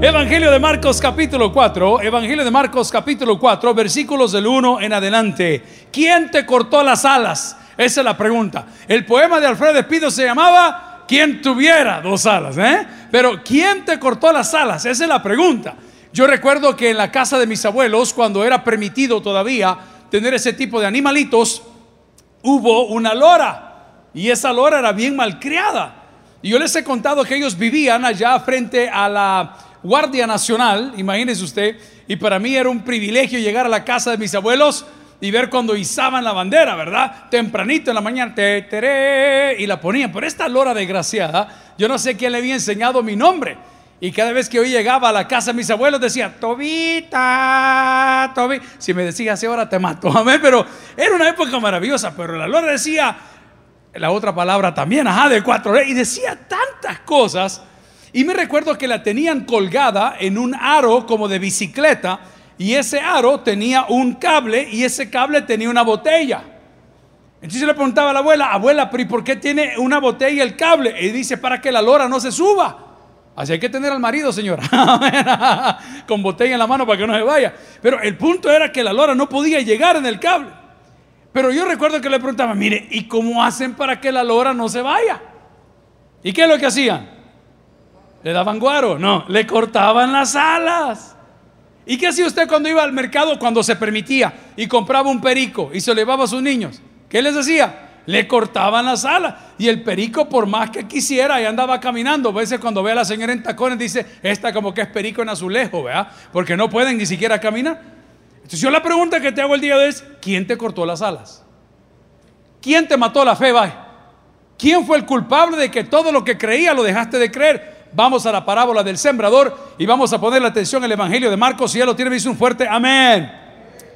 Evangelio de Marcos capítulo 4, Evangelio de Marcos capítulo 4, versículos del 1 en adelante. ¿Quién te cortó las alas? Esa es la pregunta. El poema de Alfredo Espido se llamaba ¿Quién tuviera dos alas? ¿eh? Pero ¿quién te cortó las alas? Esa es la pregunta. Yo recuerdo que en la casa de mis abuelos, cuando era permitido todavía tener ese tipo de animalitos, hubo una lora. Y esa lora era bien malcriada. Y yo les he contado que ellos vivían allá frente a la Guardia Nacional, imagínese usted, y para mí era un privilegio llegar a la casa de mis abuelos y ver cuando izaban la bandera, ¿verdad? Tempranito en la mañana, te, y la ponían. Por esta lora desgraciada, yo no sé quién le había enseñado mi nombre. Y cada vez que hoy llegaba a la casa de mis abuelos decía, Tobita, Tobi. Si me decía así ahora te mato, amén. Pero era una época maravillosa, pero la lora decía la otra palabra también, ajá, de cuatro, y decía tantas cosas y me recuerdo que la tenían colgada en un aro como de bicicleta y ese aro tenía un cable y ese cable tenía una botella. Entonces le preguntaba a la abuela, abuela, pero ¿y por qué tiene una botella el cable? Y dice, para que la lora no se suba. Así hay que tener al marido, señora, con botella en la mano para que no se vaya. Pero el punto era que la lora no podía llegar en el cable. Pero yo recuerdo que le preguntaba, mire, ¿y cómo hacen para que la lora no se vaya? ¿Y qué es lo que hacían? ¿Le daban guaro? No, le cortaban las alas. ¿Y qué hacía usted cuando iba al mercado cuando se permitía y compraba un perico y se lo llevaba a sus niños? ¿Qué les hacía? Le cortaban las alas. Y el perico, por más que quisiera, y andaba caminando. A veces cuando ve a la señora en tacones, dice, esta como que es perico en azulejo, ¿verdad? Porque no pueden ni siquiera caminar. Entonces yo la pregunta que te hago el día de hoy es, ¿quién te cortó las alas? ¿Quién te mató la fe? ¿Quién fue el culpable de que todo lo que creía lo dejaste de creer? Vamos a la parábola del sembrador y vamos a poner la atención al Evangelio de Marcos. Si ya lo tiene, dice un fuerte amén.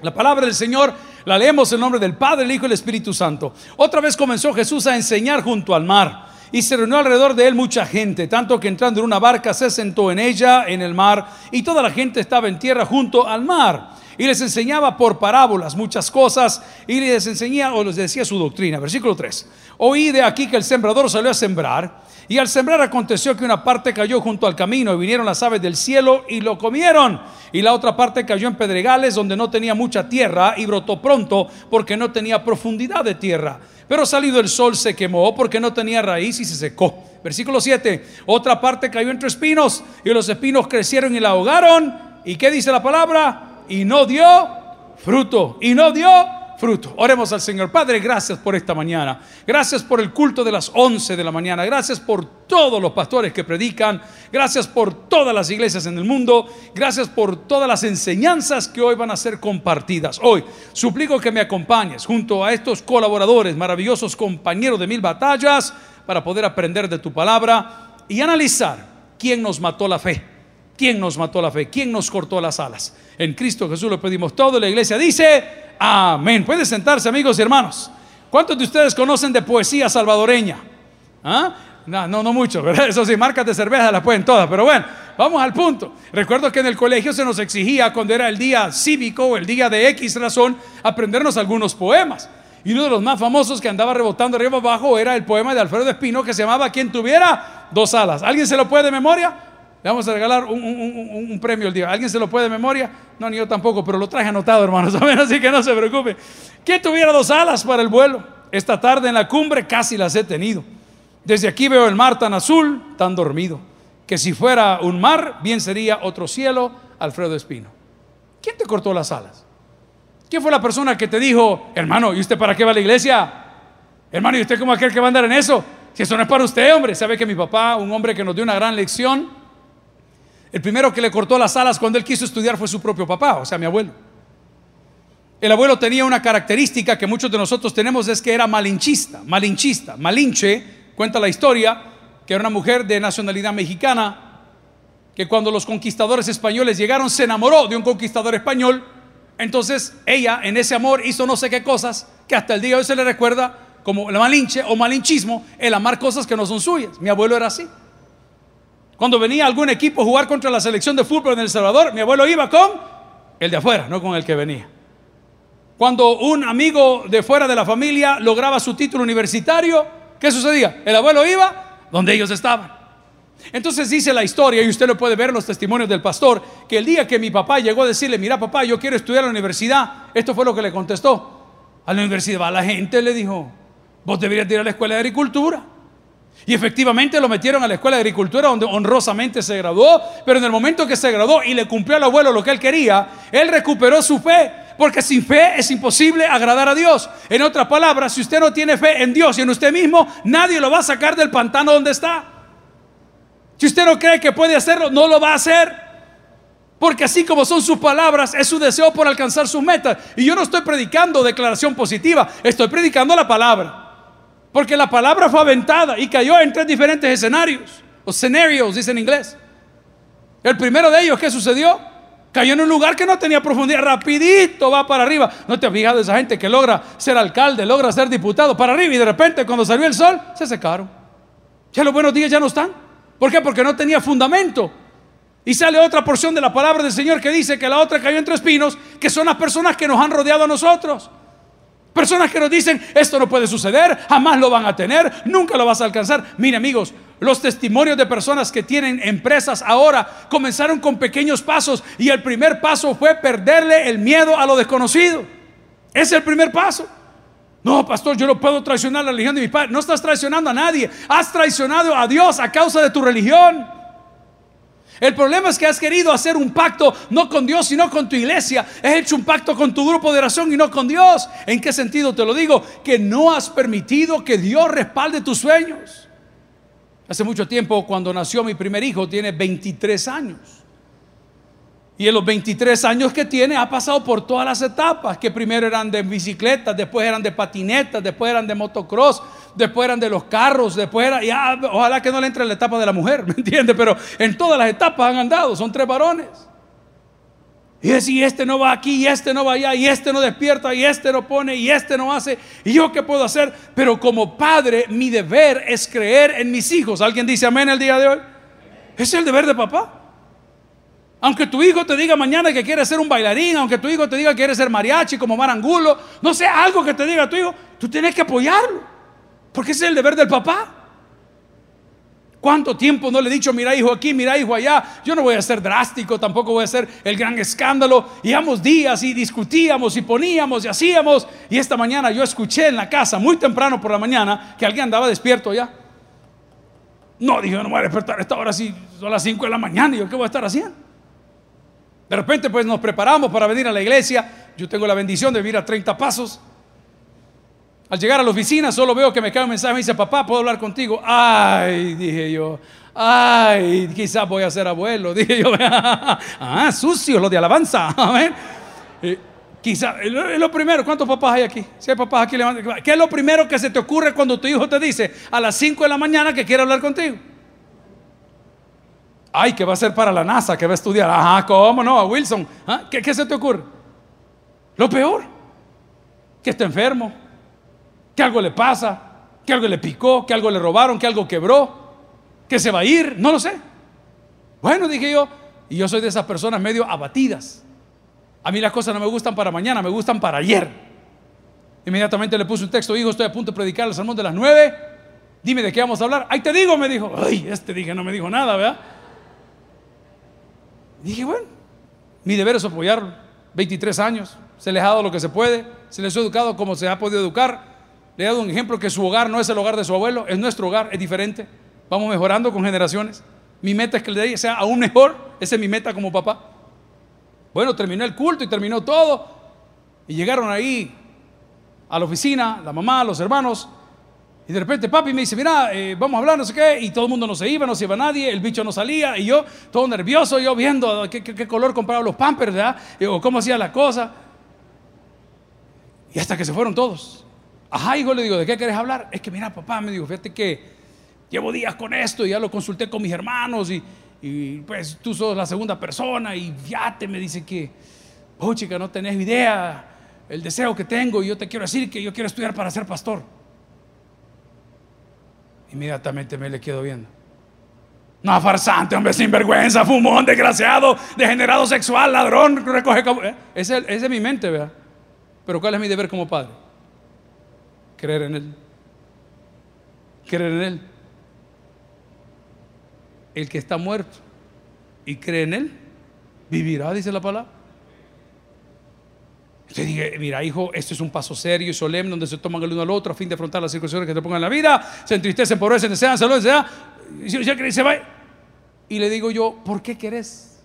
La palabra del Señor la leemos en nombre del Padre, el Hijo y el Espíritu Santo. Otra vez comenzó Jesús a enseñar junto al mar y se reunió alrededor de él mucha gente, tanto que entrando en una barca se sentó en ella, en el mar, y toda la gente estaba en tierra junto al mar. Y les enseñaba por parábolas muchas cosas y les enseñaba o les decía su doctrina. Versículo 3. Oí de aquí que el sembrador salió a sembrar y al sembrar aconteció que una parte cayó junto al camino y vinieron las aves del cielo y lo comieron. Y la otra parte cayó en pedregales donde no tenía mucha tierra y brotó pronto porque no tenía profundidad de tierra. Pero salido el sol se quemó porque no tenía raíz y se secó. Versículo 7. Otra parte cayó entre espinos y los espinos crecieron y la ahogaron. ¿Y qué dice la palabra? Y no dio fruto. Y no dio fruto. Oremos al Señor. Padre, gracias por esta mañana. Gracias por el culto de las 11 de la mañana. Gracias por todos los pastores que predican. Gracias por todas las iglesias en el mundo. Gracias por todas las enseñanzas que hoy van a ser compartidas. Hoy suplico que me acompañes junto a estos colaboradores, maravillosos compañeros de mil batallas, para poder aprender de tu palabra y analizar quién nos mató la fe. ¿Quién nos mató la fe? ¿Quién nos cortó las alas? En Cristo Jesús lo pedimos todo. La iglesia dice, Amén. Puede sentarse, amigos y hermanos. ¿Cuántos de ustedes conocen de poesía salvadoreña? ¿Ah? No, no, no mucho, ¿verdad? Eso sí, marcas de cerveza las pueden todas, pero bueno, vamos al punto. Recuerdo que en el colegio se nos exigía, cuando era el día cívico o el día de X razón, aprendernos algunos poemas. Y uno de los más famosos que andaba rebotando arriba abajo era el poema de Alfredo Espino que se llamaba Quien tuviera dos alas. ¿Alguien se lo puede de memoria? Le vamos a regalar un, premio el día. ¿Alguien se lo puede de memoria? No, ni yo tampoco, pero lo traje anotado, hermanos. Así que no se preocupe. ¿Quién tuviera dos alas para el vuelo? Esta tarde en la cumbre casi las he tenido. Desde aquí veo el mar tan azul, tan dormido, que si fuera un mar, bien sería otro cielo, Alfredo Espino. ¿Quién te cortó las alas? ¿Quién fue la persona que te dijo, hermano, ¿y usted para qué va a la iglesia? Hermano, ¿y usted cómo aquel que va a andar en eso? Si eso no es para usted, hombre. Sabe que mi papá, un hombre que nos dio una gran lección, el primero que le cortó las alas cuando él quiso estudiar fue su propio papá, o sea, mi abuelo. El abuelo tenía una característica que muchos de nosotros tenemos, es que era malinchista, malinchista. Malinche, cuenta la historia, que era una mujer de nacionalidad mexicana, que cuando los conquistadores españoles llegaron se enamoró de un conquistador español, entonces ella en ese amor hizo no sé qué cosas, que hasta el día de hoy se le recuerda como la malinche o malinchismo, el amar cosas que no son suyas. Mi abuelo era así. Cuando venía algún equipo a jugar contra la selección de fútbol en El Salvador, mi abuelo iba con el de afuera, no con el que venía. Cuando un amigo de fuera de la familia lograba su título universitario, ¿qué sucedía? El abuelo iba donde ellos estaban. Entonces dice la historia, y usted lo puede ver en los testimonios del pastor, que el día que mi papá llegó a decirle, mira papá, yo quiero estudiar en la universidad, esto fue lo que le contestó. A la universidad, a la gente le dijo, vos deberías ir a la escuela de agricultura. Y efectivamente lo metieron a la escuela de agricultura donde honrosamente se graduó, pero en el momento que se graduó y le cumplió al abuelo lo que él quería, él recuperó su fe, porque sin fe es imposible agradar a Dios. En otras palabras, si usted no tiene fe en Dios y en usted mismo, nadie lo va a sacar del pantano donde está. Si usted no cree que puede hacerlo, no lo va a hacer. Porque así como son sus palabras, es su deseo por alcanzar sus metas. Y yo no estoy predicando declaración positiva, estoy predicando la palabra. Porque la palabra fue aventada y cayó en tres diferentes escenarios, o escenarios, dice en inglés. El primero de ellos, ¿qué sucedió? Cayó en un lugar que no tenía profundidad, rapidito va para arriba. ¿No te has fijado esa gente que logra ser alcalde, logra ser diputado para arriba y de repente cuando salió el sol se secaron? Ya los buenos días ya no están. ¿Por qué? Porque no tenía fundamento. Y sale otra porción de la palabra del Señor que dice que la otra cayó entre espinos, que son las personas que nos han rodeado a nosotros. Personas que nos dicen, esto no puede suceder, jamás lo van a tener, nunca lo vas a alcanzar. Mire amigos, los testimonios de personas que tienen empresas ahora comenzaron con pequeños pasos y el primer paso fue perderle el miedo a lo desconocido. Es el primer paso. No, pastor, yo no puedo traicionar la religión de mi padre. No estás traicionando a nadie. Has traicionado a Dios a causa de tu religión. El problema es que has querido hacer un pacto no con Dios, sino con tu iglesia. Has hecho un pacto con tu grupo de oración y no con Dios. ¿En qué sentido te lo digo? Que no has permitido que Dios respalde tus sueños. Hace mucho tiempo, cuando nació mi primer hijo, tiene 23 años. Y en los 23 años que tiene ha pasado por todas las etapas, que primero eran de bicicletas, después eran de patinetas, después eran de motocross, después eran de los carros, después era, ya, ojalá que no le entre en la etapa de la mujer, ¿me entiende? Pero en todas las etapas han andado, son tres varones. Y es, y este no va aquí, y este no va allá, y este no despierta, y este no pone, y este no hace. ¿Y yo qué puedo hacer? Pero como padre, mi deber es creer en mis hijos. ¿Alguien dice amén el día de hoy? Es el deber de papá. Aunque tu hijo te diga mañana que quiere ser un bailarín, aunque tu hijo te diga que quiere ser mariachi como marangulo, no sé, algo que te diga tu hijo, tú tienes que apoyarlo. Porque ese es el deber del papá. ¿Cuánto tiempo no le he dicho, mira hijo aquí, mira hijo allá? Yo no voy a ser drástico, tampoco voy a ser el gran escándalo. Íbamos días y discutíamos y poníamos y hacíamos. Y esta mañana yo escuché en la casa, muy temprano por la mañana, que alguien andaba despierto ya. No, dije, no voy a despertar esta hora, sí, son las 5 de la mañana. Y yo, ¿qué voy a estar haciendo? De repente, pues nos preparamos para venir a la iglesia. Yo tengo la bendición de vivir a 30 pasos. Al llegar a la oficina solo veo que me cae un mensaje, me dice, papá, ¿puedo hablar contigo? Ay, dije yo, ay, quizás voy a ser abuelo, dije yo, ah, sucio, lo de alabanza, amén. quizás, es lo primero, ¿cuántos papás hay aquí? Si hay papás aquí, ¿qué es lo primero que se te ocurre cuando tu hijo te dice a las 5 de la mañana que quiere hablar contigo? Ay, que va a ser para la NASA, que va a estudiar. Ajá, ¿cómo no? A Wilson. ¿Ah? ¿Qué, ¿Qué se te ocurre? Lo peor, que está enfermo, que algo le pasa, que algo le picó, que algo le robaron, que algo quebró, que se va a ir, no lo sé. Bueno, dije yo, y yo soy de esas personas medio abatidas. A mí las cosas no me gustan para mañana, me gustan para ayer. Inmediatamente le puse un texto, hijo, estoy a punto de predicar el sermón de las nueve. Dime de qué vamos a hablar. Ahí te digo, me dijo. Ay, este dije, no me dijo nada, ¿verdad? Dije, bueno, mi deber es apoyarlo. 23 años, se le ha dado lo que se puede, se les ha educado como se ha podido educar. Le he dado un ejemplo que su hogar no es el hogar de su abuelo, es nuestro hogar, es diferente. Vamos mejorando con generaciones. Mi meta es que el de sea aún mejor. Esa es mi meta como papá. Bueno, terminó el culto y terminó todo. Y llegaron ahí a la oficina, la mamá, los hermanos. Y de repente papi me dice, mira, eh, vamos a hablar, no sé qué. Y todo el mundo no se iba, no se iba nadie, el bicho no salía. Y yo, todo nervioso, yo viendo qué, color compraba los pampers, ¿verdad? o cómo hacía la cosa. Y hasta que se fueron todos. Ajá, hijo, le digo, ¿de qué quieres hablar? Es que mira, papá, me dijo, fíjate que llevo días con esto y ya lo consulté con mis hermanos y, pues tú sos la segunda persona y ya te me dice que, oh chica, no tenés idea el deseo que tengo y yo te quiero decir que yo quiero estudiar para ser pastor. Inmediatamente me le quedo viendo. No, farsante, hombre, sinvergüenza, fumón, desgraciado, degenerado sexual, ladrón, recoge... ¿Eh? Esa es mi mente, ¿verdad? Pero ¿cuál es mi deber como padre? Creer en Él. Creer en Él. el que está muerto y cree en él, vivirá, dice la palabra. Usted dije, mira, hijo, esto es un paso serio y solemne donde se toman el uno al otro a fin de afrontar las circunstancias que te pongan en la vida, se entristecen, empobrecen, desean, salud, desean, y se va. Y le digo yo, ¿por qué querés?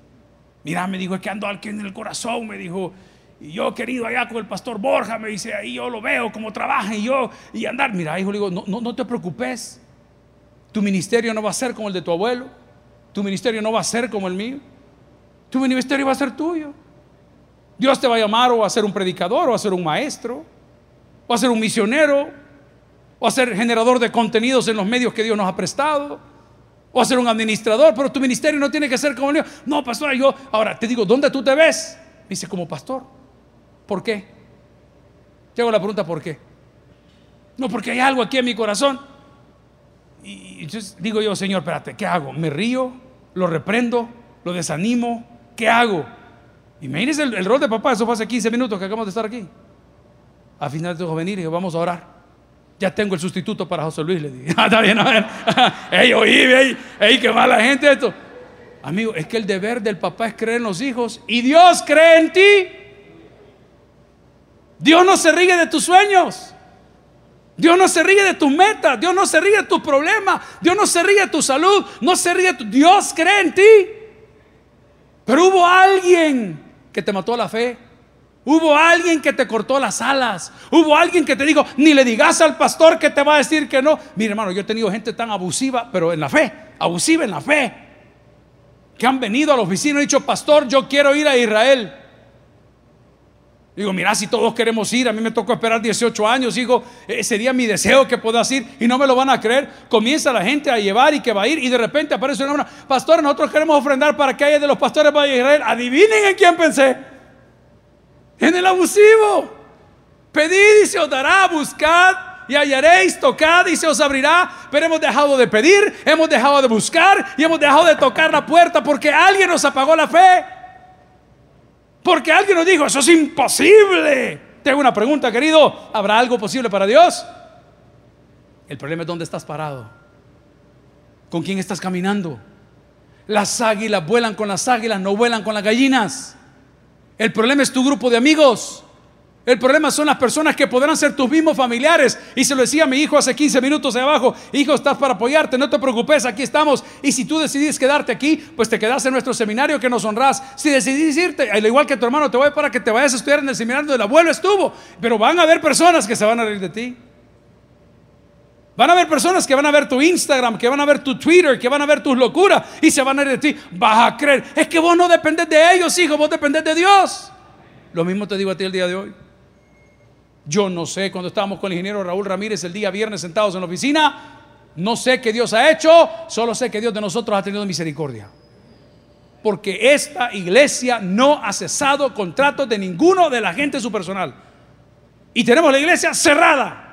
Mira, me dijo, es que ando aquí en el corazón, me dijo, y yo querido allá con el pastor Borja, me dice, ahí yo lo veo, cómo trabaja y yo, y andar. Mira, hijo, le digo, no, no, no te preocupes, tu ministerio no va a ser como el de tu abuelo, tu ministerio no va a ser como el mío, tu ministerio va a ser tuyo. Dios te va a llamar o a ser un predicador, o a ser un maestro, o a ser un misionero, o a ser generador de contenidos en los medios que Dios nos ha prestado, o a ser un administrador, pero tu ministerio no tiene que ser como el mío. No, pastor, yo, ahora te digo, ¿dónde tú te ves? Dice, como pastor. ¿Por qué? Te hago la pregunta, ¿por qué? No, porque hay algo aquí en mi corazón. Y entonces digo yo, Señor, espérate, ¿qué hago? ¿Me río? ¿Lo reprendo? ¿Lo desanimo? ¿Qué hago? Imagínense el, el rol de papá, eso fue hace 15 minutos que acabamos de estar aquí. Al final tengo que venir y vamos a orar. Ya tengo el sustituto para José Luis, le dije. Ah, está bien, a ver. ey, oí, ey, ey, qué mala gente esto. Amigo, es que el deber del papá es creer en los hijos y Dios cree en ti. Dios no se ríe de tus sueños. Dios no se ríe de tus metas. Dios no se ríe de tus problemas. Dios no se ríe de tu salud. No se ríe tu... Dios cree en ti. Pero hubo alguien que te mató la fe. Hubo alguien que te cortó las alas. Hubo alguien que te dijo, ni le digas al pastor que te va a decir que no. Mire, hermano, yo he tenido gente tan abusiva, pero en la fe, abusiva en la fe, que han venido a la oficina y dicho, pastor, yo quiero ir a Israel. Digo, mira, si todos queremos ir, a mí me tocó esperar 18 años, digo, sería mi deseo que puedas ir y no me lo van a creer. Comienza la gente a llevar y que va a ir y de repente aparece una persona, pastor, nosotros queremos ofrendar para que haya de los pastores vaya a Israel. Adivinen en quién pensé. En el abusivo. Pedid y se os dará, buscad y hallaréis, tocad y se os abrirá. Pero hemos dejado de pedir, hemos dejado de buscar y hemos dejado de tocar la puerta porque alguien nos apagó la fe. Porque alguien nos dijo, eso es imposible. Tengo una pregunta, querido. ¿Habrá algo posible para Dios? El problema es dónde estás parado. ¿Con quién estás caminando? Las águilas vuelan con las águilas, no vuelan con las gallinas. El problema es tu grupo de amigos. El problema son las personas que podrán ser tus mismos familiares. Y se lo decía a mi hijo hace 15 minutos de abajo. Hijo, estás para apoyarte, no te preocupes, aquí estamos. Y si tú decidís quedarte aquí, pues te quedas en nuestro seminario que nos honras. Si decidís irte, al igual que tu hermano, te voy para que te vayas a estudiar en el seminario donde el abuelo estuvo. Pero van a haber personas que se van a reír de ti. Van a haber personas que van a ver tu Instagram, que van a ver tu Twitter, que van a ver tus locuras y se van a reír de ti. Vas a creer. Es que vos no dependes de ellos, hijo, vos dependés de Dios. Lo mismo te digo a ti el día de hoy. Yo no sé, cuando estábamos con el ingeniero Raúl Ramírez el día viernes sentados en la oficina, no sé qué Dios ha hecho, solo sé que Dios de nosotros ha tenido misericordia. Porque esta iglesia no ha cesado contratos de ninguno de la gente su personal. Y tenemos la iglesia cerrada.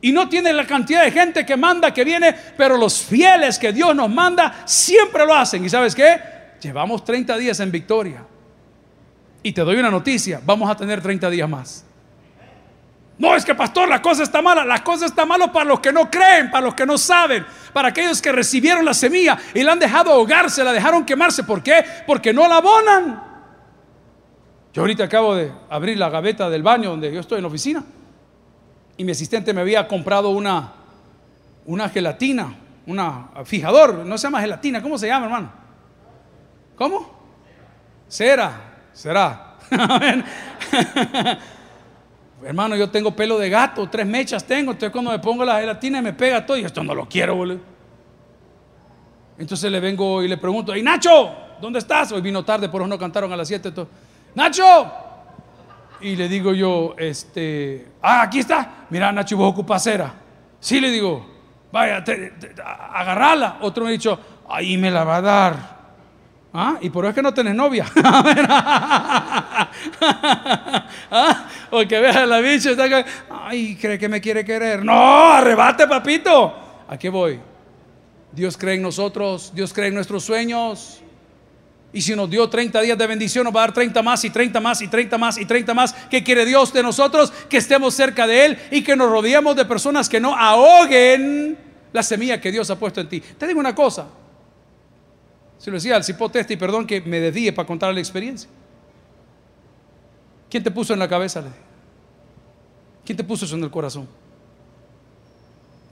Y no tiene la cantidad de gente que manda, que viene, pero los fieles que Dios nos manda siempre lo hacen. ¿Y sabes qué? Llevamos 30 días en victoria. Y te doy una noticia, vamos a tener 30 días más. No, es que pastor, la cosa está mala. La cosa está mala para los que no creen, para los que no saben, para aquellos que recibieron la semilla y la han dejado ahogarse, la dejaron quemarse. ¿Por qué? Porque no la abonan. Yo ahorita acabo de abrir la gaveta del baño donde yo estoy en la oficina y mi asistente me había comprado una, una gelatina, una fijador, no se llama gelatina, ¿cómo se llama, hermano? ¿Cómo? Cera, será. Hermano, yo tengo pelo de gato, tres mechas tengo. Entonces, cuando me pongo la gelatina me pega todo. Y esto no lo quiero, boludo. Entonces le vengo y le pregunto: ¿Y Nacho? ¿Dónde estás? Hoy vino tarde, por eso no cantaron a las 7. ¡Nacho! Y le digo yo: Este, ah, aquí está. Mira, Nacho, vos ocupas cera. Sí, le digo: Vaya, agarrala. Otro me ha dicho: Ahí me la va a dar. ¿Ah? Y por eso es que no tenés novia. ¿Ah? O que veas la bicha está ay, cree que me quiere querer. No, arrebate, papito. ¿A qué voy? Dios cree en nosotros, Dios cree en nuestros sueños. Y si nos dio 30 días de bendición, nos va a dar 30 más y 30 más y 30 más y 30 más. ¿Qué quiere Dios de nosotros? Que estemos cerca de Él y que nos rodeemos de personas que no ahoguen la semilla que Dios ha puesto en ti. Te digo una cosa, Se lo decía al cipote este y perdón que me desvíe para contar la experiencia. ¿Quién te puso en la cabeza? Le ¿Quién te puso eso en el corazón?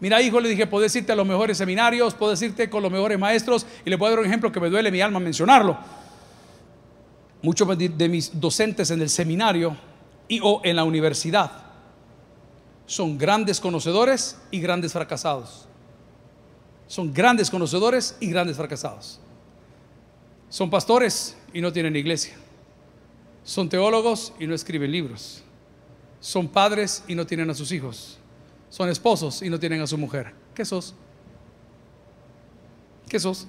Mira, hijo, le dije, puedes irte a los mejores seminarios, puedes irte con los mejores maestros. Y le a dar un ejemplo que me duele mi alma mencionarlo. Muchos de mis docentes en el seminario y o en la universidad son grandes conocedores y grandes fracasados. Son grandes conocedores y grandes fracasados. Son pastores y no tienen iglesia. Son teólogos y no escriben libros. Son padres y no tienen a sus hijos. Son esposos y no tienen a su mujer. ¿Qué sos? ¿Qué sos?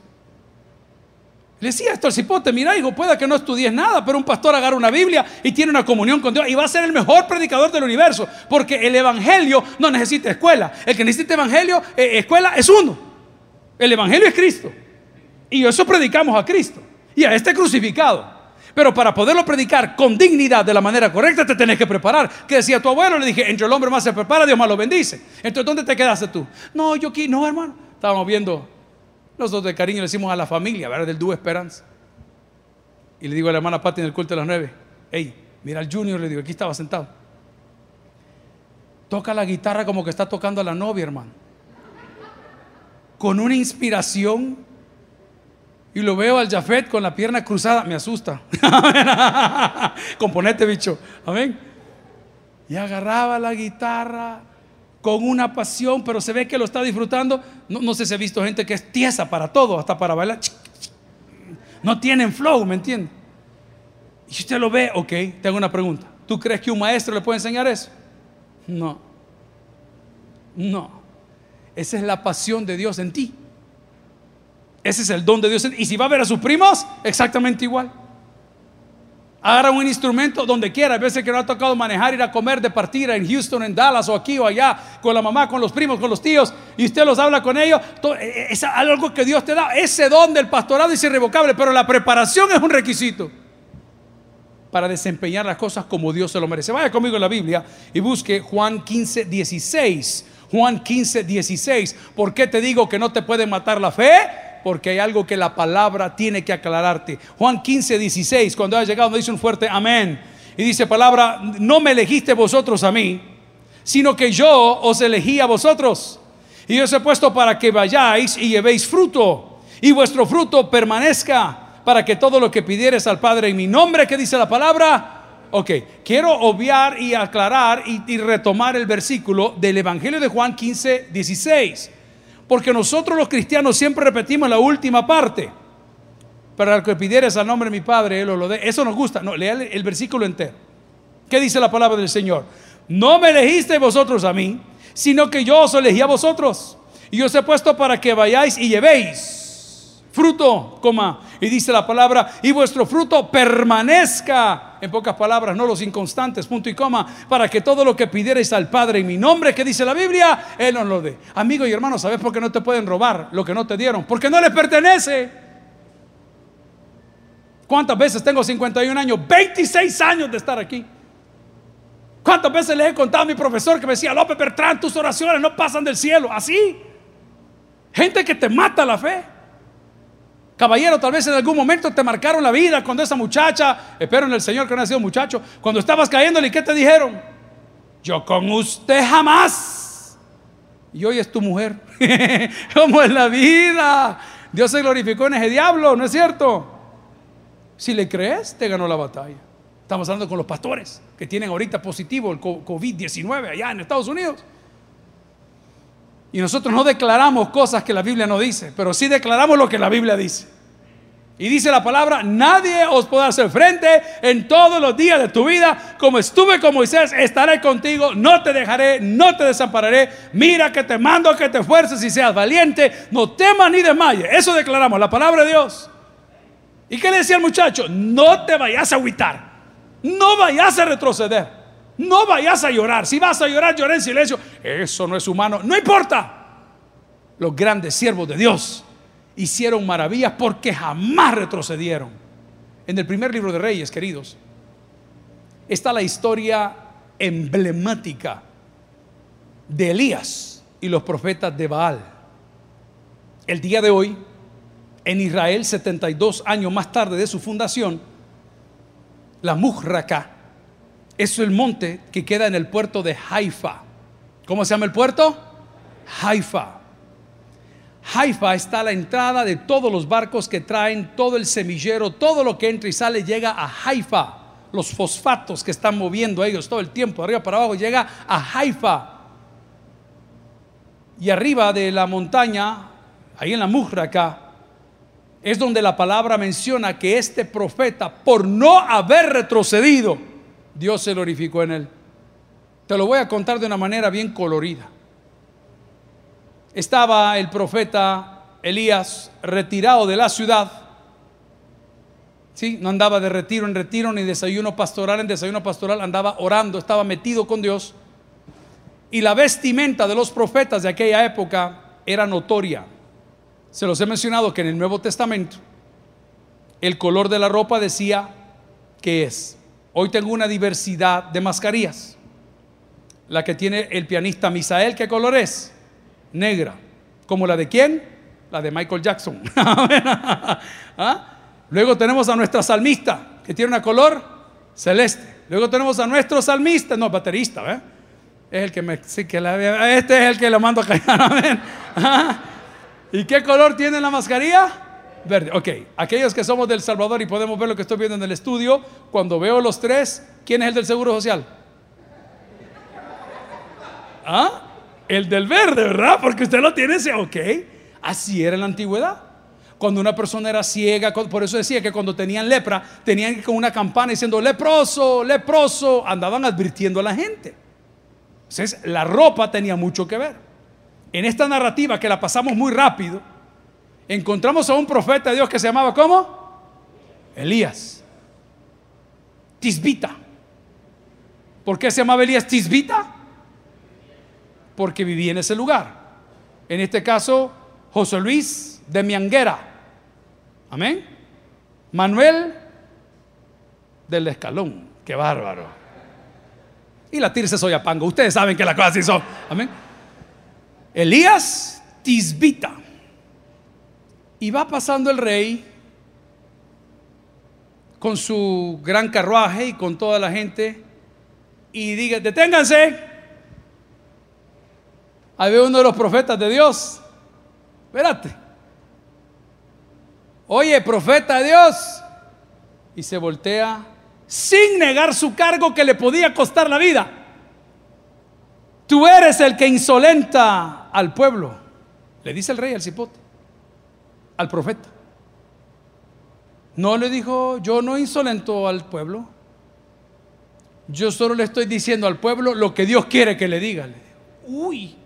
Le decía esto al cipote, mira hijo, pueda que no estudies nada, pero un pastor agarra una Biblia y tiene una comunión con Dios y va a ser el mejor predicador del universo, porque el Evangelio no necesita escuela. El que necesita Evangelio, eh, escuela, es uno. El Evangelio es Cristo. Y eso predicamos a Cristo y a este crucificado. Pero para poderlo predicar con dignidad de la manera correcta te tenés que preparar. Que decía tu abuelo, le dije, entre el hombre más se prepara, Dios más lo bendice. Entonces, ¿dónde te quedaste tú? No, yo aquí, no, hermano. Estábamos viendo, nosotros de cariño le decimos a la familia, ¿verdad? Del dúo Esperanza. Y le digo a la hermana Pati en el culto de las nueve, hey, mira al Junior, le digo, aquí estaba sentado. Toca la guitarra como que está tocando a la novia, hermano. Con una inspiración y lo veo al Jafet con la pierna cruzada, me asusta. Componete, bicho. Amén. Y agarraba la guitarra con una pasión, pero se ve que lo está disfrutando. No, sé si he visto gente que es tiesa para todo, hasta para bailar. No tienen flow, ¿me entiende? Y si usted lo ve, ok, tengo una pregunta. ¿Tú crees que un maestro le puede enseñar eso? No. No. Esa es la pasión de Dios en ti. Ese es el don de Dios. Y si va a ver a sus primos, exactamente igual. Agarra un instrumento donde quiera. A veces que no ha tocado manejar, ir a comer de partida en Houston, en Dallas o aquí o allá, con la mamá, con los primos, con los tíos, y usted los habla con ellos. E, e, es algo que Dios te da. Ese don del pastorado es irrevocable, pero la preparación es un requisito para desempeñar las cosas como Dios se lo merece. Vaya conmigo en la Biblia y busque Juan 15, 16. Juan 15, 16. ¿Por qué te digo que no te puede matar la fe? Porque hay algo que la palabra tiene que aclararte. Juan 15, 16, cuando ha llegado, me dice un fuerte amén. Y dice palabra, no me elegiste vosotros a mí, sino que yo os elegí a vosotros. Y os he puesto para que vayáis y llevéis fruto, y vuestro fruto permanezca, para que todo lo que pidieres al Padre en mi nombre, que dice la palabra, Ok, quiero obviar y aclarar y, y, retomar el versículo del Evangelio de Juan 15, 16. Porque nosotros los cristianos siempre repetimos la última parte. Para el que pidieres al nombre de mi Padre, Él os lo dé. Eso nos gusta. No, lea el versículo entero. ¿Qué dice la palabra del Señor? No me elegiste vosotros a mí, sino que yo os elegí a vosotros. Y os he puesto para que vayáis y llevéis fruto, coma. Y dice la palabra, y vuestro fruto permanezca en pocas palabras, no los inconstantes, punto y coma, para que todo lo que pidierais al Padre en mi nombre, que dice la Biblia, Él nos lo dé. Amigo y hermano, ¿sabes por qué no te pueden robar lo que no te dieron? Porque no les pertenece. ¿Cuántas veces tengo 51 años? 26 años de estar aquí. ¿Cuántas veces les he contado a mi profesor que me decía, López Bertrán, tus oraciones no pasan del cielo? Así. Gente que te mata la fe. Caballero, tal vez en algún momento te marcaron la vida cuando esa muchacha, espero en el Señor que no ha sido muchacho, cuando estabas cayéndole, ¿y qué te dijeron? Yo con usted jamás. Y hoy es tu mujer. ¿Cómo es la vida? Dios se glorificó en ese diablo, ¿no es cierto? Si le crees, te ganó la batalla. Estamos hablando con los pastores que tienen ahorita positivo el COVID-19 allá en Estados Unidos. Y nosotros no declaramos cosas que la Biblia no dice, pero sí declaramos lo que la Biblia dice. Y dice la palabra, nadie os podrá hacer frente en todos los días de tu vida. Como estuve con Moisés, estaré contigo, no te dejaré, no te desampararé. Mira que te mando que te esfuerces y seas valiente, no temas ni desmayes. Eso declaramos, la palabra de Dios. ¿Y qué decía el muchacho? No te vayas a agüitar, no vayas a retroceder. No vayas a llorar. Si vas a llorar, llora en silencio. Eso no es humano. No importa. Los grandes siervos de Dios hicieron maravillas porque jamás retrocedieron. En el primer libro de Reyes, queridos, está la historia emblemática de Elías y los profetas de Baal. El día de hoy, en Israel, 72 años más tarde de su fundación, la Mujraka, es el monte que queda en el puerto de Haifa. ¿Cómo se llama el puerto? Haifa. Haifa está la entrada de todos los barcos que traen todo el semillero, todo lo que entra y sale llega a Haifa. Los fosfatos que están moviendo ellos todo el tiempo, arriba para abajo, llega a Haifa. Y arriba de la montaña, ahí en la Mujraka, es donde la palabra menciona que este profeta, por no haber retrocedido, Dios se glorificó en él. Te lo voy a contar de una manera bien colorida. Estaba el profeta Elías retirado de la ciudad. ¿Sí? No andaba de retiro en retiro ni desayuno pastoral en desayuno pastoral, andaba orando, estaba metido con Dios. Y la vestimenta de los profetas de aquella época era notoria. Se los he mencionado que en el Nuevo Testamento el color de la ropa decía que es. Hoy tengo una diversidad de mascarillas. La que tiene el pianista Misael, ¿qué color es? Negra. ¿Como la de quién? La de Michael Jackson. ¿Ah? Luego tenemos a nuestra salmista, que tiene una color celeste. Luego tenemos a nuestro salmista, no, baterista, ¿eh? Es el que me, sí, que la, este es el que lo mando a callar, ¿Ah? ¿Y qué color tiene la mascarilla? Verde. Ok, aquellos que somos del Salvador y podemos ver lo que estoy viendo en el estudio, cuando veo los tres, ¿quién es el del Seguro Social? ¿Ah? El del verde, ¿verdad? Porque usted lo tiene ese, ok. Así era en la antigüedad. Cuando una persona era ciega, por eso decía que cuando tenían lepra, tenían que con una campana diciendo leproso, leproso, andaban advirtiendo a la gente. Entonces, la ropa tenía mucho que ver en esta narrativa que la pasamos muy rápido, encontramos a un profeta de Dios que se llamaba ¿cómo? Elías. Tisbita. ¿Por qué se llamaba Elías Tisbita? Porque vivía en ese lugar. En este caso, José Luis de Mianguera. Amén. Manuel del Escalón. Qué bárbaro. Y la Tirse Soyapango. Ustedes saben que las cosas así son. Amén. Elías Tisbita. Y va pasando el rey con su gran carruaje y con toda la gente y diga, deténganse. Ve uno de los profetas de Dios. Espérate. Oye, profeta de Dios. Y se voltea sin negar su cargo que le podía costar la vida. Tú eres el que insolenta al pueblo. Le dice el rey al cipote, al profeta. No le dijo, yo no insolento al pueblo. Yo solo le estoy diciendo al pueblo lo que Dios quiere que le diga. Uy.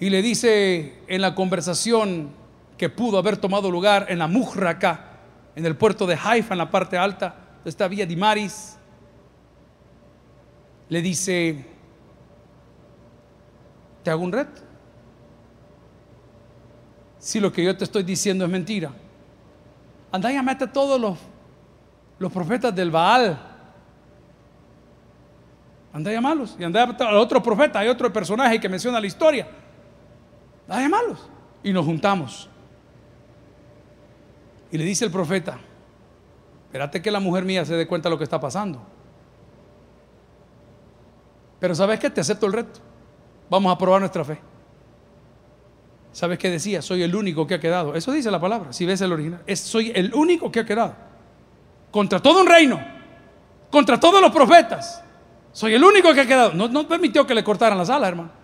Y le dice en la conversación que pudo haber tomado lugar en la Mujraca, en el puerto de Haifa, en la parte alta de esta vía de Maris, le dice, te hago un reto. Si lo que yo te estoy diciendo es mentira, anda y mete a todos los, los profetas del Baal. Anda a llamarlos. Y anda a otro profeta, hay otro personaje que menciona la historia. A llamarlos. Y nos juntamos. Y le dice el profeta, espérate que la mujer mía se dé cuenta de lo que está pasando. Pero ¿sabes qué? Te acepto el reto. Vamos a probar nuestra fe. ¿Sabes qué decía? Soy el único que ha quedado. Eso dice la palabra, si ves el original. Soy el único que ha quedado. Contra todo un reino. Contra todos los profetas. Soy el único que ha quedado. No, no permitió que le cortaran las alas, hermano.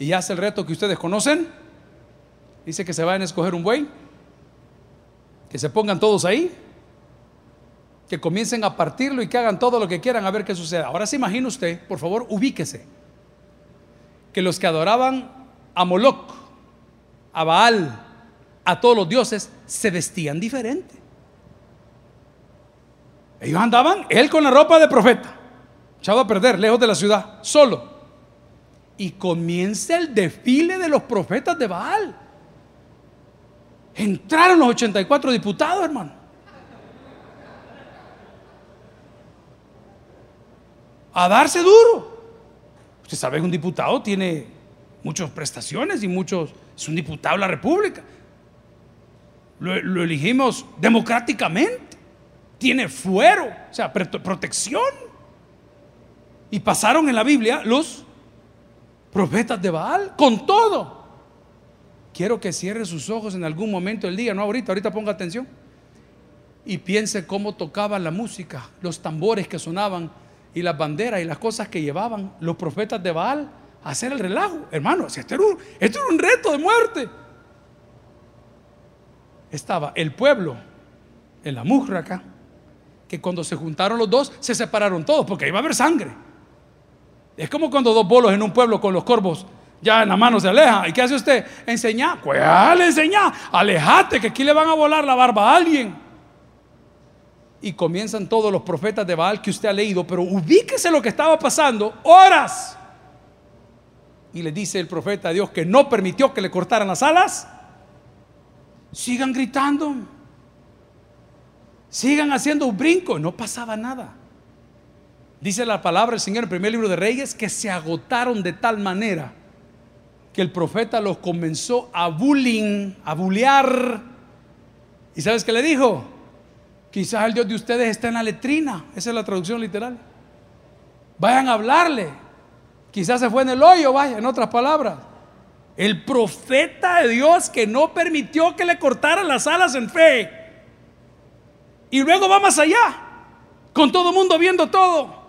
Y hace el reto que ustedes conocen. Dice que se vayan a escoger un buey. Que se pongan todos ahí. Que comiencen a partirlo y que hagan todo lo que quieran a ver qué sucede. Ahora se imagina usted, por favor, ubíquese que los que adoraban a Moloch, a Baal, a todos los dioses, se vestían diferente. Ellos andaban, él con la ropa de profeta, echado a perder, lejos de la ciudad, solo. Y comienza el desfile de los profetas de Baal. Entraron los 84 diputados, hermano. A darse duro. Usted sabe que un diputado tiene muchas prestaciones y muchos, es un diputado de la República. Lo, lo elegimos democráticamente, tiene fuero, o sea, protección. Y pasaron en la Biblia los profetas de Baal con todo. Quiero que cierre sus ojos en algún momento del día, no ahorita, ahorita ponga atención. Y piense cómo tocaban la música, los tambores que sonaban y las banderas y las cosas que llevaban los profetas de Baal a hacer el relajo. Hermano, esto era un, esto era un reto de muerte. Estaba el pueblo en la mujra acá, que cuando se juntaron los dos se separaron todos porque iba a haber sangre. Es como cuando dos bolos en un pueblo con los corvos ya en la mano se aleja. ¿Y qué hace usted? Enseñar. ¿Cuál enseñar? Alejate, que aquí le van a volar la barba a alguien. Y comienzan todos los profetas de Baal que usted ha leído, pero ubíquese lo que estaba pasando. Horas. Y le dice el profeta a Dios que no permitió que le cortaran las alas. Sigan gritando. Sigan haciendo un brinco. No pasaba nada. Dice la palabra del Señor en el primer libro de Reyes que se agotaron de tal manera que el profeta los comenzó a bullying, a bullear. ¿Y sabes qué le dijo? Quizás el Dios de ustedes está en la letrina. Esa es la traducción literal. Vayan a hablarle. Quizás se fue en el hoyo, vaya, en otras palabras. El profeta de Dios que no permitió que le cortaran las alas en fe. Y luego va más allá, con todo el mundo viendo todo.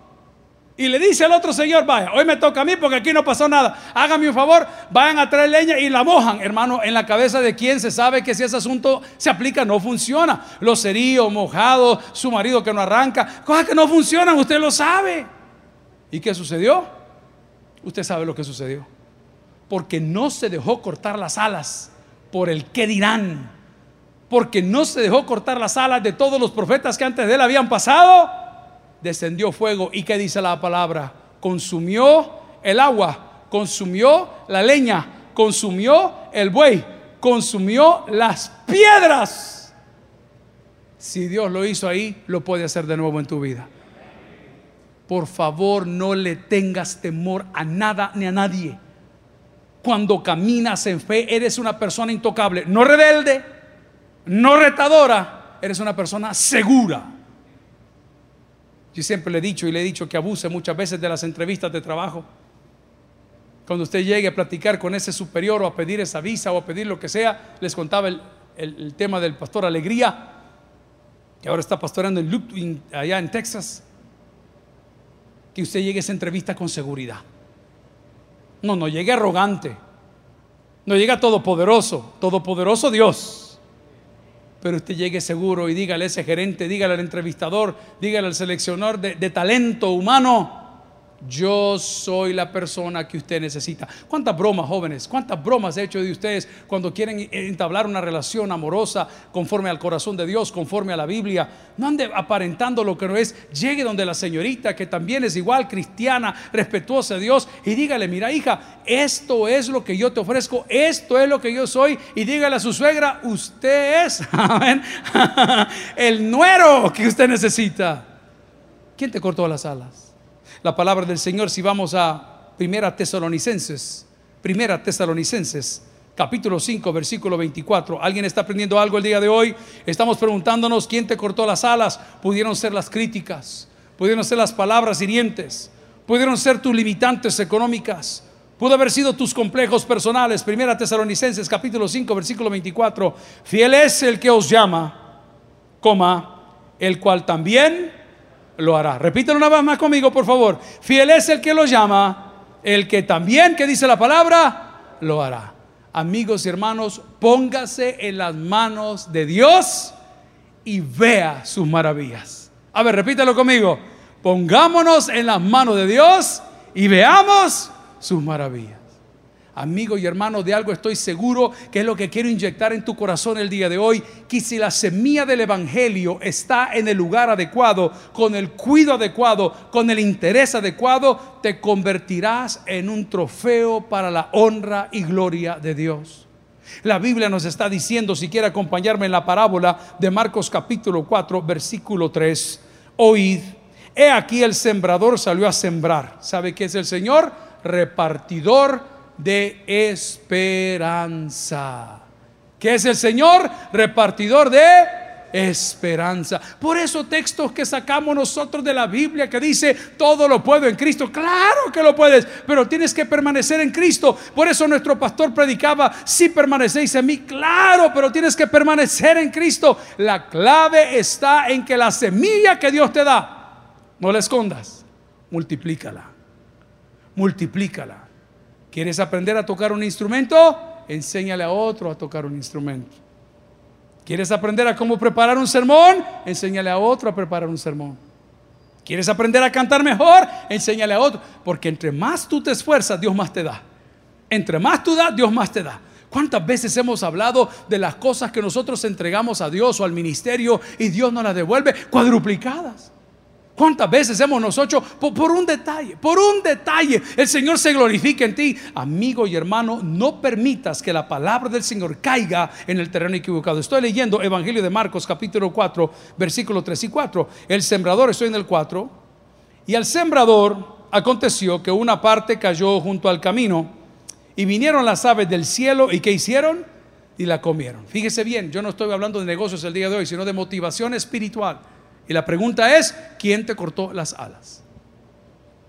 Y le dice al otro señor, vaya, hoy me toca a mí porque aquí no pasó nada. Hágame un favor, vayan a traer leña y la mojan. Hermano, en la cabeza de quien se sabe que si ese asunto se aplica, no funciona. Los ceríos, mojados, su marido que no arranca, cosas que no funcionan, usted lo sabe. ¿Y qué sucedió? Usted sabe lo que sucedió. Porque no se dejó cortar las alas por el que dirán. Porque no se dejó cortar las alas de todos los profetas que antes de él habían pasado descendió fuego y qué dice la palabra, consumió el agua, consumió la leña, consumió el buey, consumió las piedras. Si Dios lo hizo ahí, lo puede hacer de nuevo en tu vida. Por favor, no le tengas temor a nada ni a nadie. Cuando caminas en fe, eres una persona intocable, no rebelde, no retadora, eres una persona segura. Yo siempre le he dicho y le he dicho que abuse muchas veces de las entrevistas de trabajo. Cuando usted llegue a platicar con ese superior o a pedir esa visa o a pedir lo que sea, les contaba el, tema del pastor Alegría, que ahora está pastorando en allá en Texas, que usted llegue a esa entrevista con seguridad. No, no llegue arrogante, no llegue todopoderoso, todopoderoso Dios pero usted llegue seguro y dígale a ese gerente, dígale al entrevistador, dígale al seleccionador de, de talento humano, yo soy la persona que usted necesita. ¿Cuántas bromas, jóvenes? ¿Cuántas bromas he hecho de ustedes cuando quieren entablar una relación amorosa conforme al corazón de Dios, conforme a la Biblia? No ande aparentando lo que no es. Llegue donde la señorita, que también es igual cristiana, respetuosa de Dios, y dígale, mira hija, esto es lo que yo te ofrezco, esto es lo que yo soy, y dígale a su suegra, usted es el nuero que usted necesita. ¿Quién te cortó las alas? La palabra del Señor si vamos a Primera Tesalonicenses, Primera Tesalonicenses, capítulo 5, versículo 24. ¿Alguien está aprendiendo algo el día de hoy? Estamos preguntándonos quién te cortó las alas. Pudieron ser las críticas, pudieron ser las palabras hirientes, pudieron ser tus limitantes económicas. Pudo haber sido tus complejos personales. Primera Tesalonicenses capítulo 5 versículo 24. Fiel es el que os llama, coma, el cual también lo hará. Repítelo una vez más conmigo, por favor. Fiel es el que lo llama, el que también, que dice la palabra, lo hará. Amigos y hermanos, póngase en las manos de Dios y vea sus maravillas. A ver, repítelo conmigo. Pongámonos en las manos de Dios y veamos sus maravillas. Amigo y hermano, de algo estoy seguro que es lo que quiero inyectar en tu corazón el día de hoy, que si la semilla del Evangelio está en el lugar adecuado, con el cuidado adecuado, con el interés adecuado, te convertirás en un trofeo para la honra y gloria de Dios. La Biblia nos está diciendo, si quiere acompañarme en la parábola de Marcos capítulo 4, versículo 3, oíd, he aquí el sembrador salió a sembrar. ¿Sabe qué es el Señor? Repartidor de esperanza. Que es el Señor repartidor de esperanza. Por eso textos que sacamos nosotros de la Biblia que dice, todo lo puedo en Cristo. Claro que lo puedes, pero tienes que permanecer en Cristo. Por eso nuestro pastor predicaba, si permanecéis en mí, claro, pero tienes que permanecer en Cristo. La clave está en que la semilla que Dios te da, no la escondas, multiplícala. Multiplícala. ¿Quieres aprender a tocar un instrumento? Enséñale a otro a tocar un instrumento. ¿Quieres aprender a cómo preparar un sermón? Enséñale a otro a preparar un sermón. ¿Quieres aprender a cantar mejor? Enséñale a otro. Porque entre más tú te esfuerzas, Dios más te da. Entre más tú das, Dios más te da. ¿Cuántas veces hemos hablado de las cosas que nosotros entregamos a Dios o al ministerio y Dios nos las devuelve cuadruplicadas? ¿Cuántas veces hemos nosotros, por, un detalle, por un detalle, el Señor se glorifica en ti? Amigo y hermano, no permitas que la palabra del Señor caiga en el terreno equivocado. Estoy leyendo Evangelio de Marcos capítulo 4, versículo 3 y 4. El sembrador, estoy en el 4, y al sembrador aconteció que una parte cayó junto al camino y vinieron las aves del cielo y ¿qué hicieron? Y la comieron. Fíjese bien, yo no estoy hablando de negocios el día de hoy, sino de motivación espiritual. Y la pregunta es, ¿quién te cortó las alas?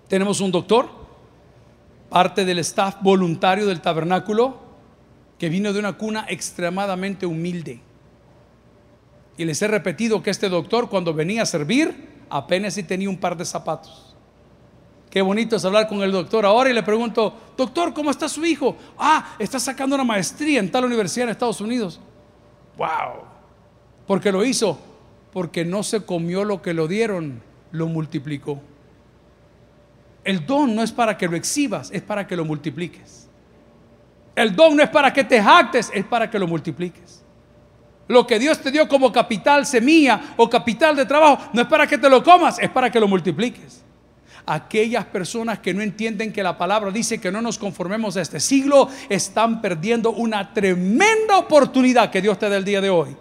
Tenemos un doctor, parte del staff voluntario del tabernáculo, que vino de una cuna extremadamente humilde. Y les he repetido que este doctor cuando venía a servir apenas si tenía un par de zapatos. Qué bonito es hablar con el doctor ahora y le pregunto, doctor, ¿cómo está su hijo? Ah, está sacando una maestría en tal universidad en Estados Unidos. Wow. Porque lo hizo porque no se comió lo que lo dieron, lo multiplicó. El don no es para que lo exhibas, es para que lo multipliques. El don no es para que te jactes, es para que lo multipliques. Lo que Dios te dio como capital semilla o capital de trabajo no es para que te lo comas, es para que lo multipliques. Aquellas personas que no entienden que la palabra dice que no nos conformemos a este siglo están perdiendo una tremenda oportunidad que Dios te da el día de hoy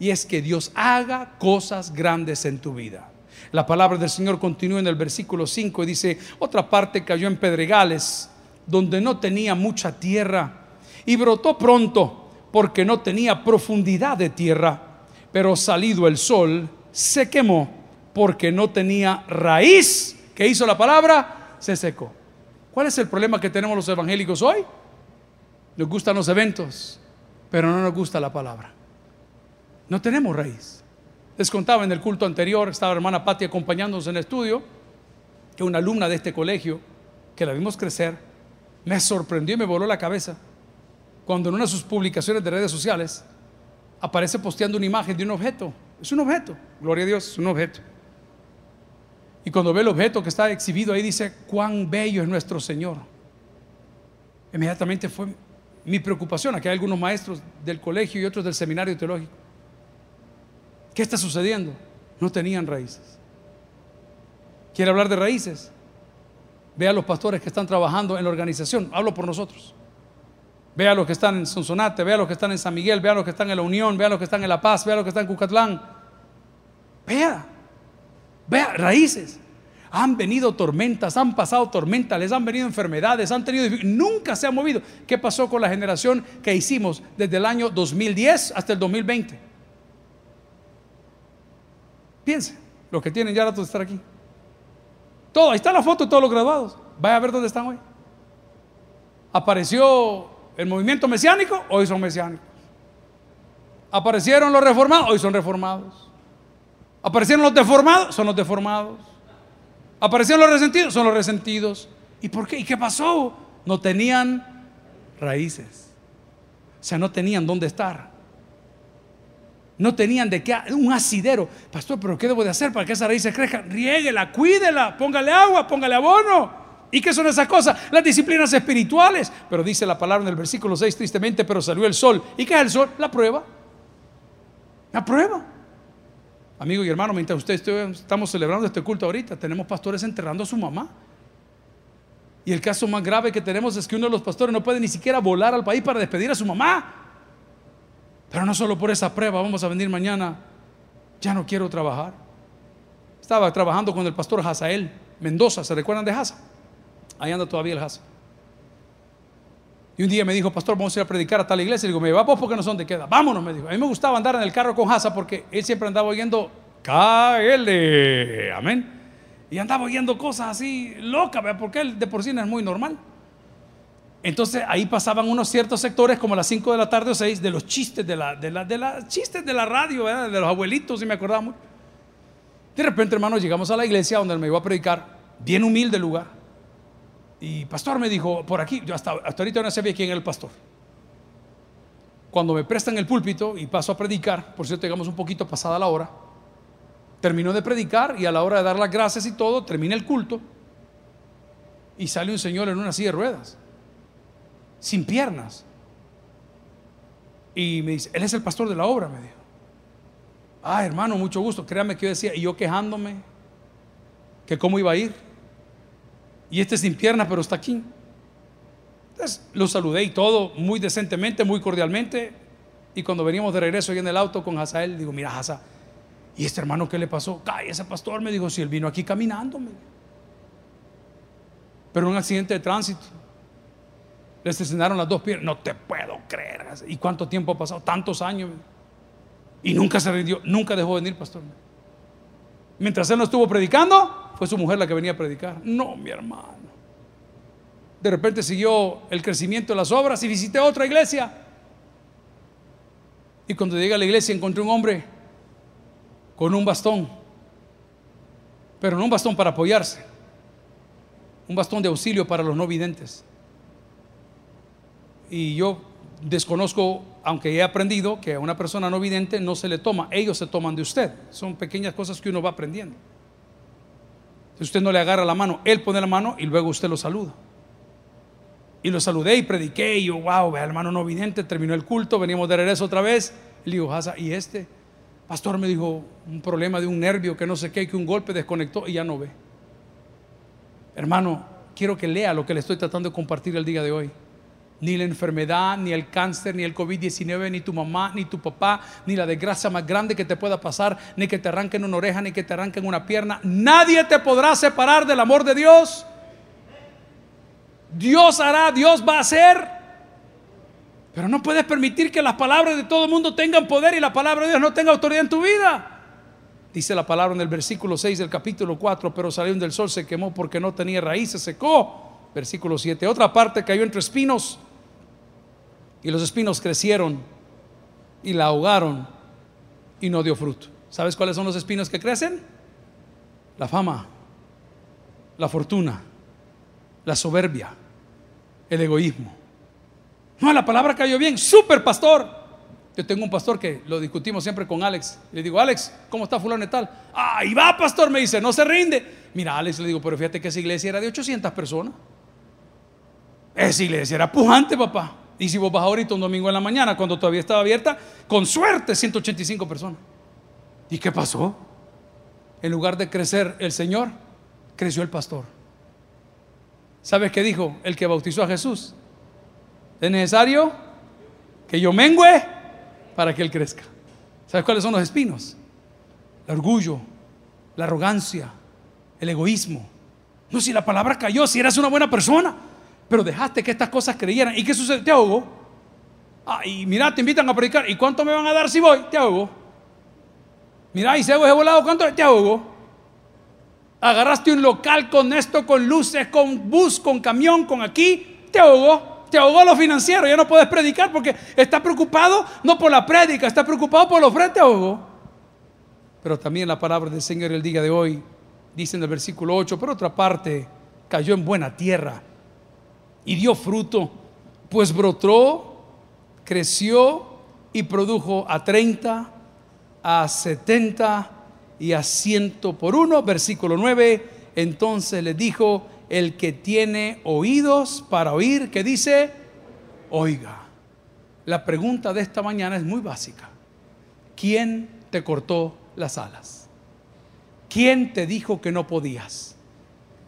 y es que Dios haga cosas grandes en tu vida. La palabra del Señor continúa en el versículo 5 y dice, otra parte cayó en pedregales, donde no tenía mucha tierra, y brotó pronto, porque no tenía profundidad de tierra, pero salido el sol, se quemó, porque no tenía raíz. ¿Qué hizo la palabra? Se secó. ¿Cuál es el problema que tenemos los evangélicos hoy? Nos gustan los eventos, pero no nos gusta la palabra. No tenemos raíz. Les contaba en el culto anterior, estaba hermana Patti acompañándonos en el estudio, que una alumna de este colegio, que la vimos crecer, me sorprendió y me voló la cabeza cuando en una de sus publicaciones de redes sociales aparece posteando una imagen de un objeto. Es un objeto, gloria a Dios, es un objeto. Y cuando ve el objeto que está exhibido ahí dice, cuán bello es nuestro Señor. Inmediatamente fue mi preocupación. Aquí hay algunos maestros del colegio y otros del seminario teológico. ¿Qué está sucediendo? No tenían raíces. ¿Quiere hablar de raíces? Ve a los pastores que están trabajando en la organización. Hablo por nosotros. Ve a los que están en Sonsonate, ve a los que están en San Miguel, ve a los que están en la Unión, ve a los que están en La Paz, ve a los que están en Cucatlán. Vea, vea, raíces. Han venido tormentas, han pasado tormentas, les han venido enfermedades, han tenido... Nunca se ha movido. ¿Qué pasó con la generación que hicimos desde el año 2010 hasta el 2020? Piense, los que tienen ya rato de estar aquí. Todo, ahí está la foto de todos los graduados. Vaya a ver dónde están hoy. Apareció el movimiento mesiánico, hoy son mesiánicos. Aparecieron los reformados, hoy son reformados. Aparecieron los deformados, son los deformados. Aparecieron los resentidos, son los resentidos. ¿Y por qué? ¿Y qué pasó? No tenían raíces. O sea, no tenían dónde estar. No tenían de qué, un asidero. Pastor, pero ¿qué debo de hacer para que esa raíz se crezca? Riéguela, cuídela, póngale agua, póngale abono. ¿Y qué son esas cosas? Las disciplinas espirituales. Pero dice la palabra en el versículo 6, tristemente, pero salió el sol. ¿Y qué es el sol? La prueba. La prueba. Amigo y hermano, mientras ustedes estamos celebrando este culto ahorita, tenemos pastores enterrando a su mamá. Y el caso más grave que tenemos es que uno de los pastores no puede ni siquiera volar al país para despedir a su mamá. Pero no solo por esa prueba, vamos a venir mañana, ya no quiero trabajar. Estaba trabajando con el pastor Hazael Mendoza, ¿se recuerdan de Haza? Ahí anda todavía el Haza. Y un día me dijo, pastor, vamos a ir a predicar a tal iglesia. Y digo, me va vos porque no son de queda. Vámonos, me dijo. A mí me gustaba andar en el carro con Hasa porque él siempre andaba oyendo KL. Amén. Y andaba oyendo cosas así locas, porque él de por sí no es muy normal. Entonces ahí pasaban unos ciertos sectores como a las 5 de la tarde o 6 de los chistes de la, de chistes de la radio, de los abuelitos, si me acordamos. De repente, hermano, llegamos a la iglesia donde me iba a predicar, bien humilde lugar. Y pastor me dijo, por aquí, yo hasta, hasta ahorita no sabía quién era el pastor. Cuando me prestan el púlpito y paso a predicar, por cierto, llegamos un poquito pasada la hora, terminó de predicar y a la hora de dar las gracias y todo, termina el culto y sale un señor en una silla de ruedas sin piernas. Y me dice, él es el pastor de la obra, me dijo. Ah, hermano, mucho gusto. Créame que yo decía, y yo quejándome, que cómo iba a ir. Y este sin piernas, pero está aquí. Entonces lo saludé y todo, muy decentemente, muy cordialmente. Y cuando veníamos de regreso ahí en el auto con Hazael, digo, mira, Haza, ¿y este hermano qué le pasó? ese pastor me dijo, si él vino aquí caminando. Pero un accidente de tránsito. Le asesinaron las dos piernas. No te puedo creer. ¿Y cuánto tiempo ha pasado? Tantos años. Y nunca se rindió, nunca dejó de venir, pastor. Mientras él no estuvo predicando, fue su mujer la que venía a predicar. No, mi hermano. De repente siguió el crecimiento de las obras y visité otra iglesia. Y cuando llegué a la iglesia encontré un hombre con un bastón, pero no un bastón para apoyarse, un bastón de auxilio para los no videntes y yo desconozco, aunque he aprendido que a una persona no vidente no se le toma, ellos se toman de usted. Son pequeñas cosas que uno va aprendiendo. Si usted no le agarra la mano, él pone la mano y luego usted lo saluda. Y lo saludé y prediqué y yo, wow, hermano no vidente, terminó el culto, venimos de regreso otra vez. Y le digo, ¿y este? Pastor me dijo un problema de un nervio que no sé qué, que un golpe desconectó y ya no ve. Hermano, quiero que lea lo que le estoy tratando de compartir el día de hoy ni la enfermedad, ni el cáncer, ni el COVID-19, ni tu mamá, ni tu papá, ni la desgracia más grande que te pueda pasar, ni que te arranquen una oreja, ni que te arranquen una pierna. Nadie te podrá separar del amor de Dios. Dios hará, Dios va a hacer. Pero no puedes permitir que las palabras de todo el mundo tengan poder y la palabra de Dios no tenga autoridad en tu vida. Dice la palabra en el versículo 6 del capítulo 4, pero salió del sol, se quemó porque no tenía raíz, se secó. Versículo 7. Otra parte cayó entre espinos y los espinos crecieron y la ahogaron y no dio fruto. ¿Sabes cuáles son los espinos que crecen? La fama, la fortuna, la soberbia, el egoísmo. No, la palabra cayó bien, super pastor. Yo tengo un pastor que lo discutimos siempre con Alex. Le digo, Alex, ¿cómo está fulano y tal? Ahí va, pastor, me dice, no se rinde. Mira, Alex, le digo, pero fíjate que esa iglesia era de 800 personas. Esa iglesia era pujante, papá. Y si vos vas ahorita un domingo en la mañana, cuando todavía estaba abierta, con suerte 185 personas. ¿Y qué pasó? En lugar de crecer el Señor, creció el pastor. ¿Sabes qué dijo el que bautizó a Jesús? Es necesario que yo mengüe para que Él crezca. ¿Sabes cuáles son los espinos? El orgullo, la arrogancia, el egoísmo. No, si la palabra cayó, si eras una buena persona pero dejaste que estas cosas creyeran. ¿Y qué sucede? Te ahogo. Ah, y mira, te invitan a predicar. ¿Y cuánto me van a dar si voy? Te ahogo. Mira, y hago ese volado, ¿cuánto? Te ahogo. Agarraste un local con esto, con luces, con bus, con camión, con aquí. Te ahogo. Te ahogó lo financiero. Ya no puedes predicar porque está preocupado no por la prédica, está preocupado por los frentes. Te ahogo. Pero también la palabra del Señor el día de hoy dice en el versículo 8, por otra parte, cayó en buena tierra y dio fruto, pues brotó, creció y produjo a 30, a 70 y a 100 por uno. Versículo 9, entonces le dijo, el que tiene oídos para oír, que dice, oiga. La pregunta de esta mañana es muy básica. ¿Quién te cortó las alas? ¿Quién te dijo que no podías?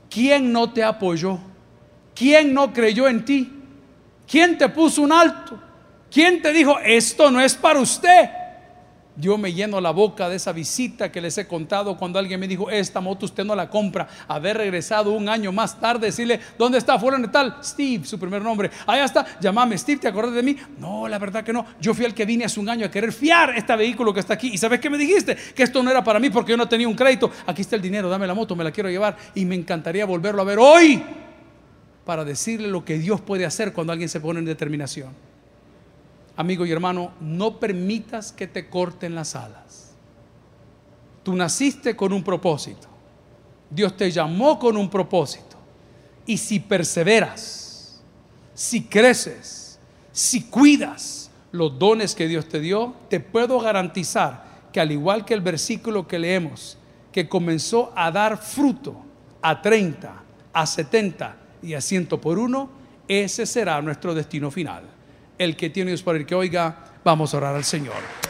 ¿Quién no te apoyó? ¿Quién no creyó en ti? ¿Quién te puso un alto? ¿Quién te dijo, esto no es para usted? Yo me lleno la boca de esa visita que les he contado cuando alguien me dijo, esta moto usted no la compra. Haber regresado un año más tarde, decirle, ¿dónde está fulano tal? Steve, su primer nombre. Allá está, llamame Steve, ¿te acuerdas de mí? No, la verdad que no. Yo fui el que vine hace un año a querer fiar este vehículo que está aquí. ¿Y sabes qué me dijiste? Que esto no era para mí porque yo no tenía un crédito. Aquí está el dinero, dame la moto, me la quiero llevar. Y me encantaría volverlo a ver hoy para decirle lo que Dios puede hacer cuando alguien se pone en determinación amigo y hermano, no permitas que te corten las alas. Tú naciste con un propósito. Dios te llamó con un propósito. Y si perseveras, si creces, si cuidas los dones que Dios te dio, te puedo garantizar que al igual que el versículo que leemos, que comenzó a dar fruto a 30, a 70 y a 100 por uno, ese será nuestro destino final el que tiene Dios para el que oiga, vamos a orar al Señor.